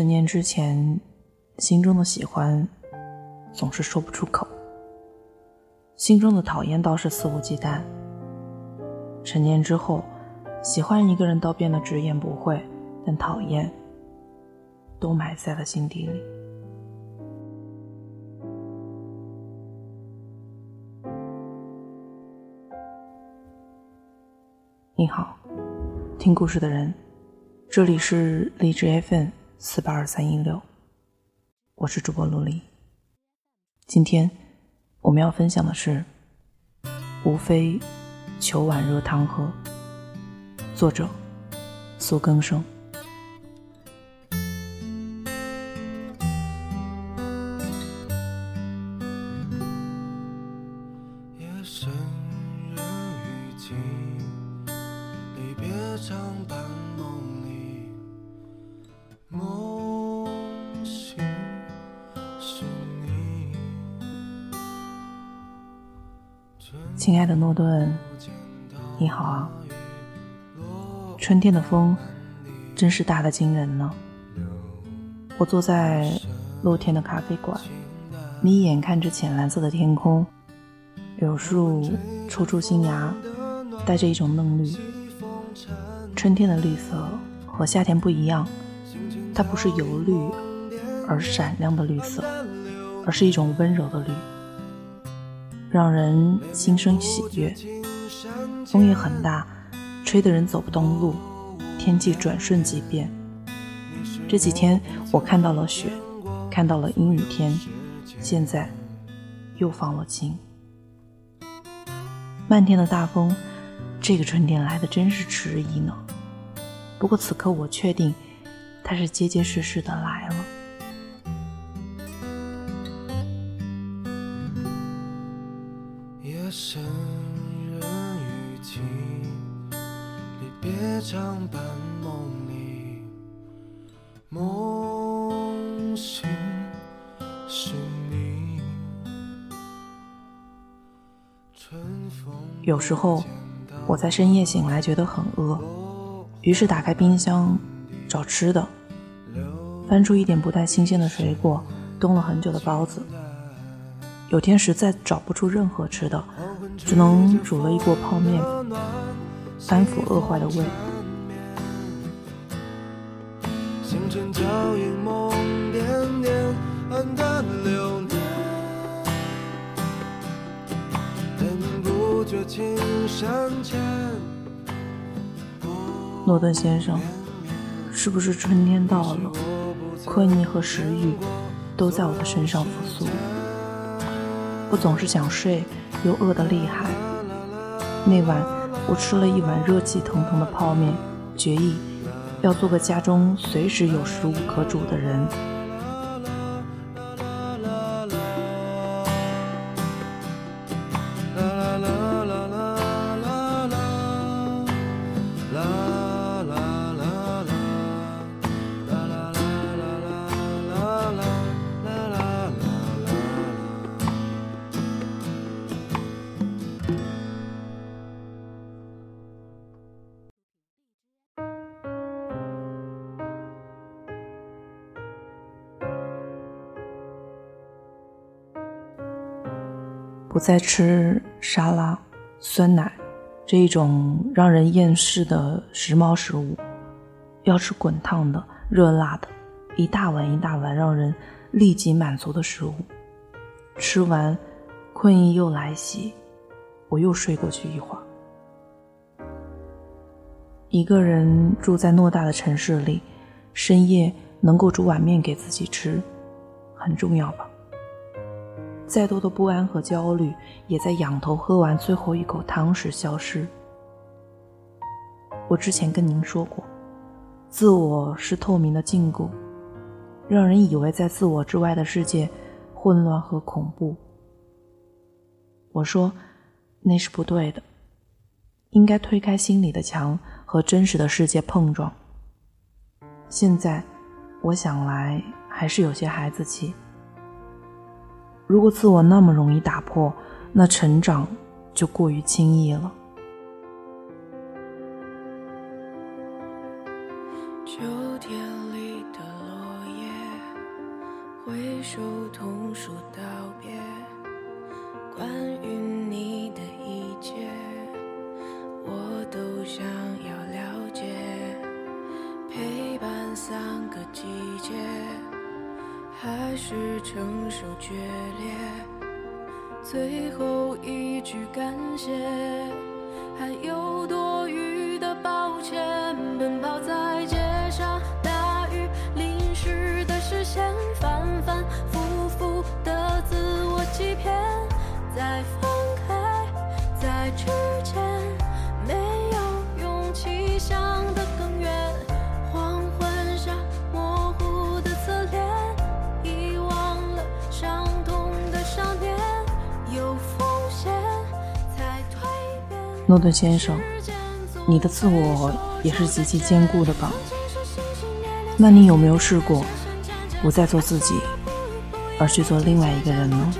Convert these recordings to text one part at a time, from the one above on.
成年之前，心中的喜欢总是说不出口，心中的讨厌倒是肆无忌惮。成年之后，喜欢一个人倒变得直言不讳，但讨厌都埋在了心底里。你好，听故事的人，这里是荔枝 FM 四八二三一六，我是主播陆离。今天我们要分享的是，无非求碗热汤喝。作者：苏更生。春天的风真是大的惊人呢。我坐在露天的咖啡馆，眯眼看着浅蓝色的天空，柳树抽出新芽，带着一种嫩绿。春天的绿色和夏天不一样，它不是油绿而闪亮的绿色，而是一种温柔的绿。让人心生喜悦。风也很大，吹得人走不动路。天气转瞬即变。这几天我看到了雪，看到了阴雨天，现在又放了晴。漫天的大风，这个春天来的真是迟疑呢。不过此刻我确定，它是结结实实的来了。夜深人雨季，离别长伴有时候我在深夜醒来，觉得很饿，于是打开冰箱找吃的，翻出一点不太新鲜的水果，冻了很久的包子。有天实在找不出任何吃的，只能煮了一锅泡面，安抚饿坏的胃。诺顿先生，是不是春天到了？困意和食欲都在我的身上复苏。我总是想睡，又饿得厉害。那晚，我吃了一碗热气腾腾的泡面，决意要做个家中随时有食物可煮的人。再吃沙拉、酸奶这一种让人厌世的时髦食物，要吃滚烫的、热辣的，一大碗一大碗让人立即满足的食物。吃完，困意又来袭，我又睡过去一会儿。一个人住在偌大的城市里，深夜能够煮碗面给自己吃，很重要吧？再多的不安和焦虑，也在仰头喝完最后一口汤时消失。我之前跟您说过，自我是透明的禁锢，让人以为在自我之外的世界混乱和恐怖。我说那是不对的，应该推开心里的墙和真实的世界碰撞。现在我想来，还是有些孩子气。如果自我那么容易打破那成长就过于轻易了。秋天里的落叶挥手同树道别关于你的一切我都想要了解。陪伴三个季节还是承受决些，还有多余的抱歉，奔跑在街上，大雨淋湿的视线，反反复复的自我欺骗，在诺顿先生，你的自我也是极其坚固的吧？那你有没有试过不再做自己，而去做另外一个人呢？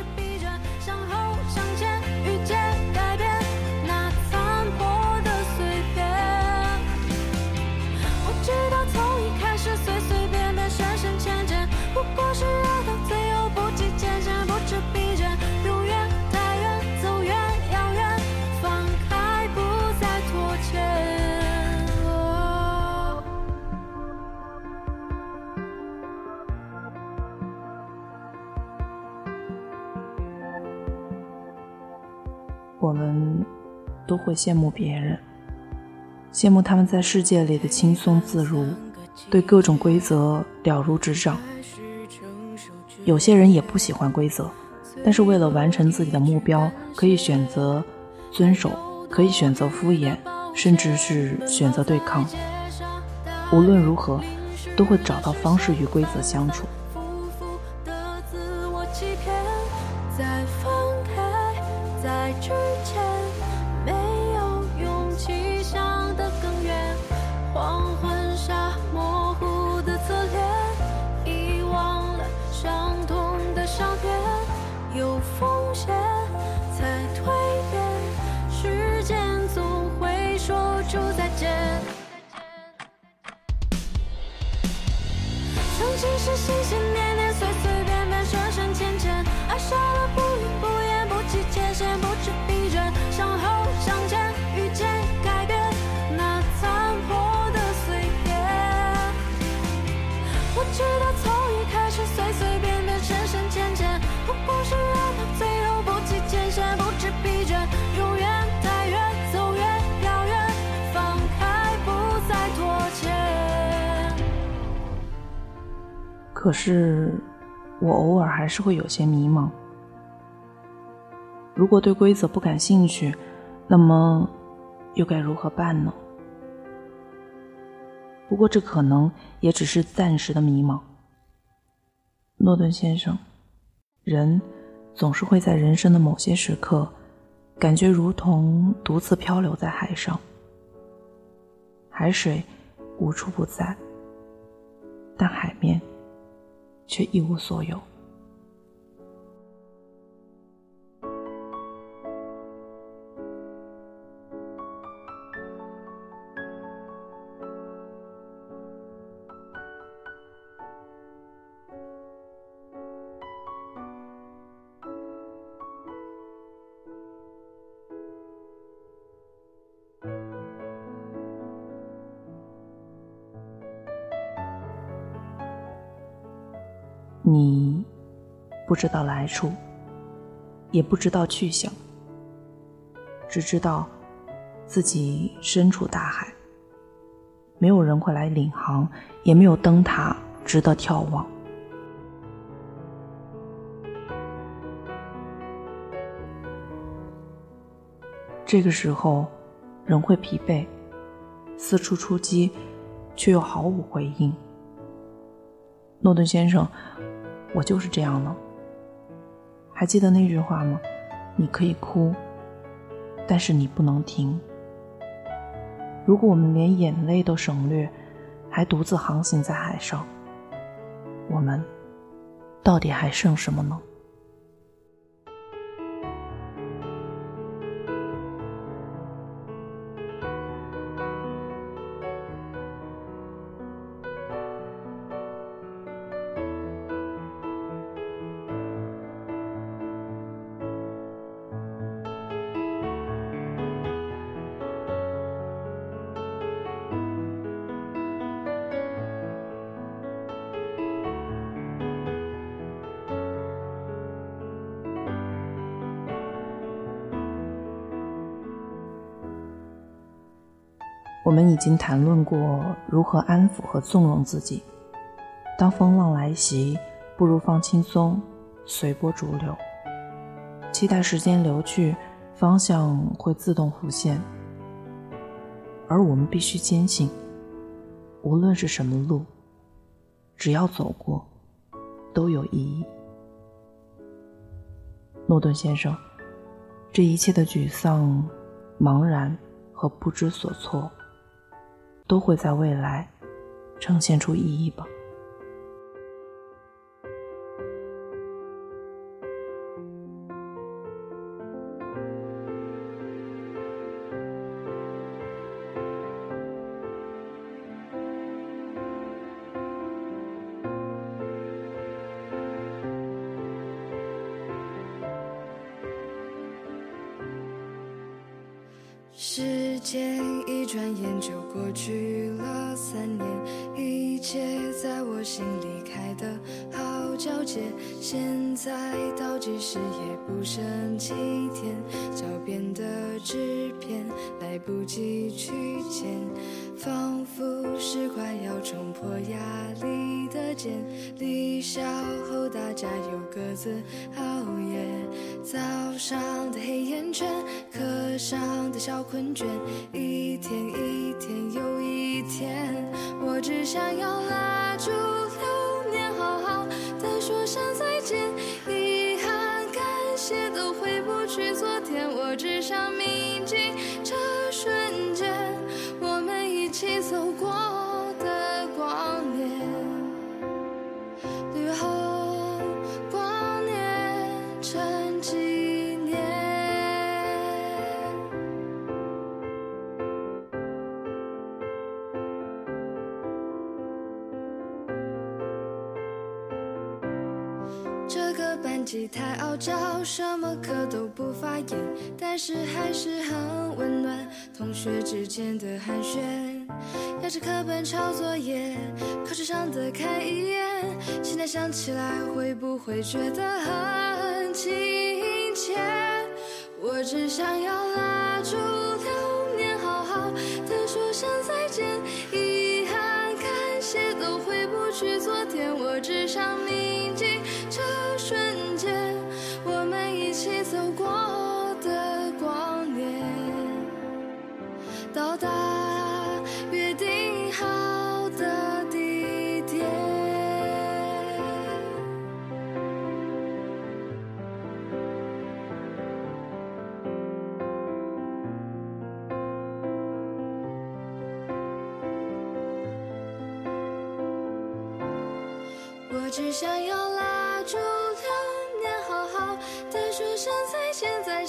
会羡慕别人，羡慕他们在世界里的轻松自如，对各种规则了如指掌。有些人也不喜欢规则，但是为了完成自己的目标，可以选择遵守，可以选择敷衍，甚至是选择对抗。无论如何，都会找到方式与规则相处。只是心心念念，随随可是，我偶尔还是会有些迷茫。如果对规则不感兴趣，那么又该如何办呢？不过这可能也只是暂时的迷茫。诺顿先生，人总是会在人生的某些时刻，感觉如同独自漂流在海上，海水无处不在，但海面。却一无所有。你不知道来处，也不知道去向，只知道自己身处大海，没有人会来领航，也没有灯塔值得眺望。这个时候，人会疲惫，四处出击，却又毫无回应。诺顿先生。我就是这样呢。还记得那句话吗？你可以哭，但是你不能停。如果我们连眼泪都省略，还独自航行在海上，我们到底还剩什么呢？我们已经谈论过如何安抚和纵容自己。当风浪来袭，不如放轻松，随波逐流，期待时间流去，方向会自动浮现。而我们必须坚信，无论是什么路，只要走过，都有意义。诺顿先生，这一切的沮丧、茫然和不知所措。都会在未来呈现出意义吧。剩几天，脚边的纸片来不及去捡，仿佛是快要冲破压力的茧。离校后大家又各自熬夜，早上的黑眼圈，课上的小。困倦，一天一天又一天，我只想要拉住我只想铭记班级太傲娇，什么课都不发言，但是还是很温暖。同学之间的寒暄，压着课本抄作业，考试上的看一眼。现在想起来，会不会觉得很亲切？我只想要拉住流年，好好的说声再见。遗憾、感谢都回不去昨天，我只想铭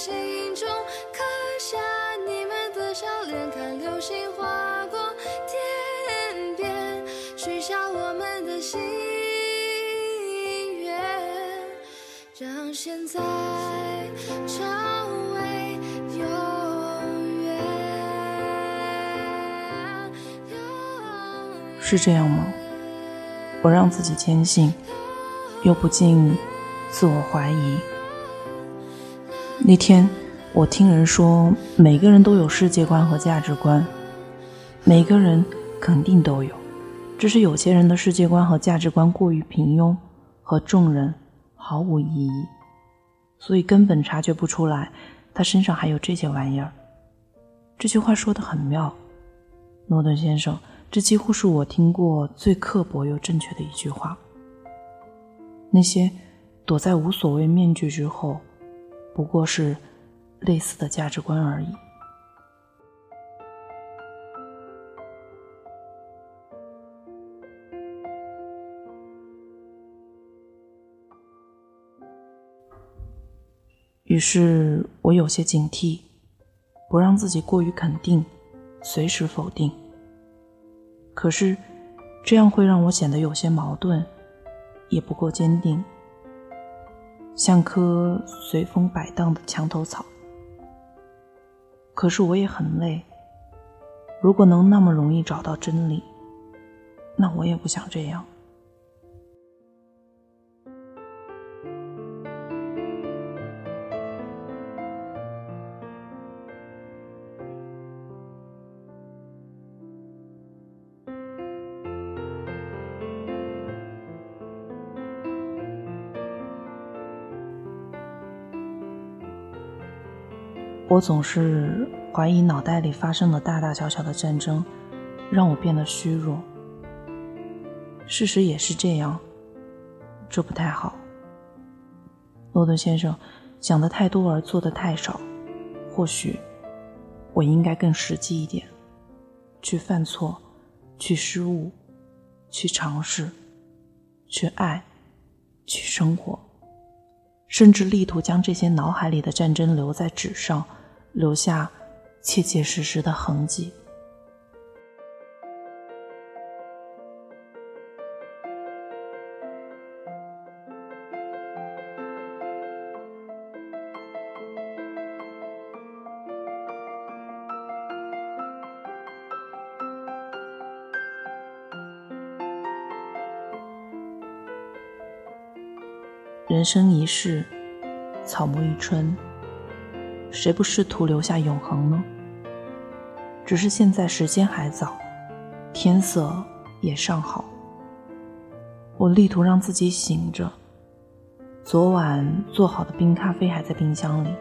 心中刻下你们的。笑脸，看流星划过天边，许下我们的心愿，让现在成为永远。是这样吗？我让自己坚信，又不禁自我怀疑。那天。我听人说，每个人都有世界观和价值观，每个人肯定都有，只是有些人的世界观和价值观过于平庸，和众人毫无意义，所以根本察觉不出来他身上还有这些玩意儿。这句话说的很妙，诺顿先生，这几乎是我听过最刻薄又正确的一句话。那些躲在无所谓面具之后，不过是。类似的价值观而已。于是我有些警惕，不让自己过于肯定，随时否定。可是，这样会让我显得有些矛盾，也不够坚定，像棵随风摆荡的墙头草。可是我也很累。如果能那么容易找到真理，那我也不想这样。我总是怀疑脑袋里发生了大大小小的战争，让我变得虚弱。事实也是这样，这不太好。诺顿先生想的太多而做的太少，或许我应该更实际一点，去犯错，去失误，去尝试，去爱，去生活，甚至力图将这些脑海里的战争留在纸上。留下切切实实的痕迹。人生一世，草木一春。谁不试图留下永恒呢？只是现在时间还早，天色也尚好。我力图让自己醒着。昨晚做好的冰咖啡还在冰箱里，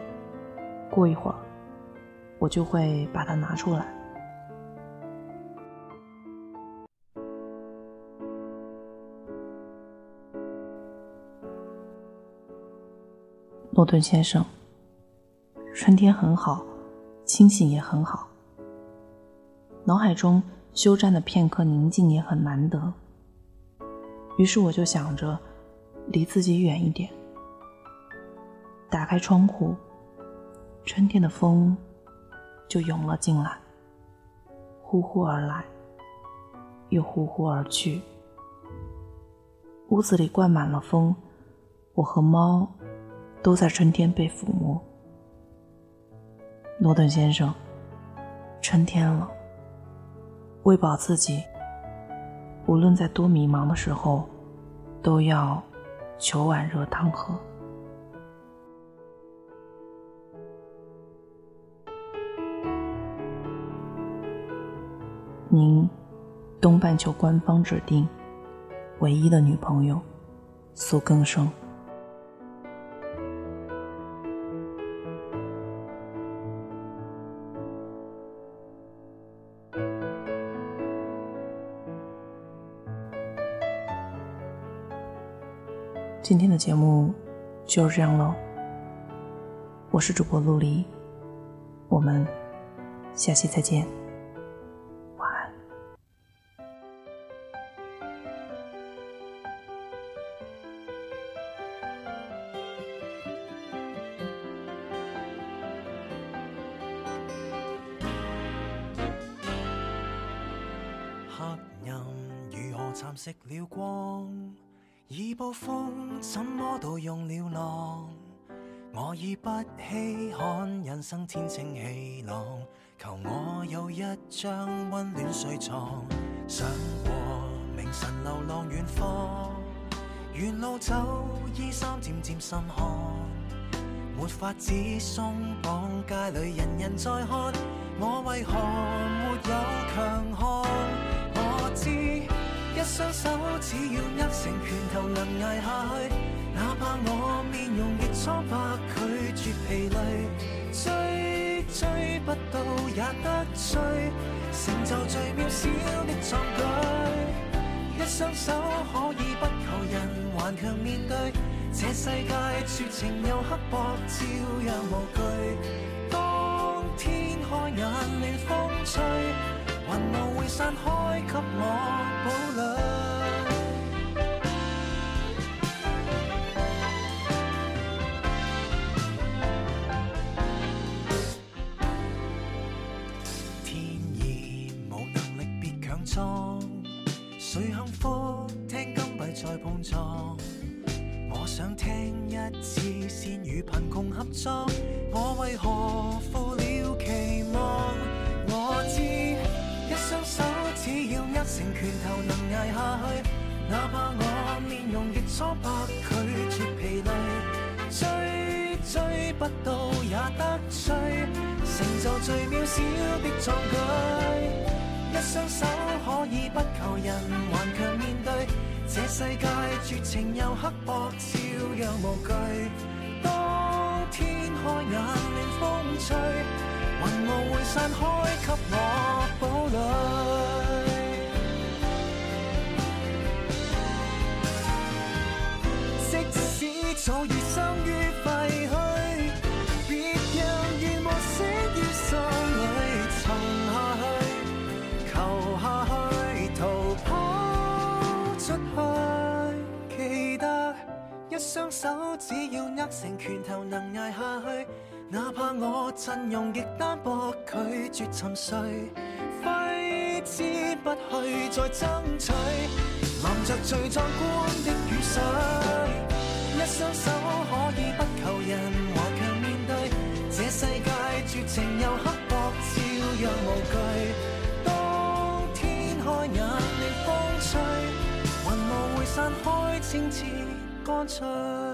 过一会儿我就会把它拿出来。诺顿先生。春天很好，清醒也很好。脑海中休战的片刻宁静也很难得。于是我就想着，离自己远一点。打开窗户，春天的风就涌了进来，呼呼而来，又呼呼而去。屋子里灌满了风，我和猫都在春天被抚摸。诺顿先生，春天了，喂饱自己。无论在多迷茫的时候，都要求碗热汤喝。您，东半球官方指定唯一的女朋友，苏更生。的节目就是这样喽，我是主播陆离，我们下期再见，晚安。黑暗如何蚕食了光？已暴风，怎么都用了浪？我已不稀罕人生天清气朗，求我有一张温暖睡床。想过明晨流浪远方，沿路走，衣衫渐渐渗汗，没法子松绑，街里人人在看，我为何没有强项？我知。一双手只要握成拳头能挨下去，哪怕我面容亦苍白，拒绝疲累，追追不到也得追，成就最渺小的壮举。一双手可以不求人，顽强面对这世界绝情又刻薄，照样无惧。当天开眼暖风吹。云雾会散开，给我保垒。别强壮。谁幸福？听金币在碰撞。我想听一次，先与贫穷合作。我为何负了期望？我知。一双手只要握成拳头能挨下去，哪怕我面容越苍白，拒绝疲累，追追不到也得追，成就最渺小的壮举。双手可以不求人，顽强面对这世界绝情又刻薄，照样无惧。当天开眼暖风。吹，云雾会散开，给我堡垒。即使早已生一双手只要握成拳头能挨下去，哪怕我阵容极单薄，拒绝沉睡，挥之不去再争取，淋着最壮观的雨水。一雙手可以不求人，頑強面對這世界絕情又刻薄，照樣無懼。當天開眼令風吹，雲霧會散開，清澈 con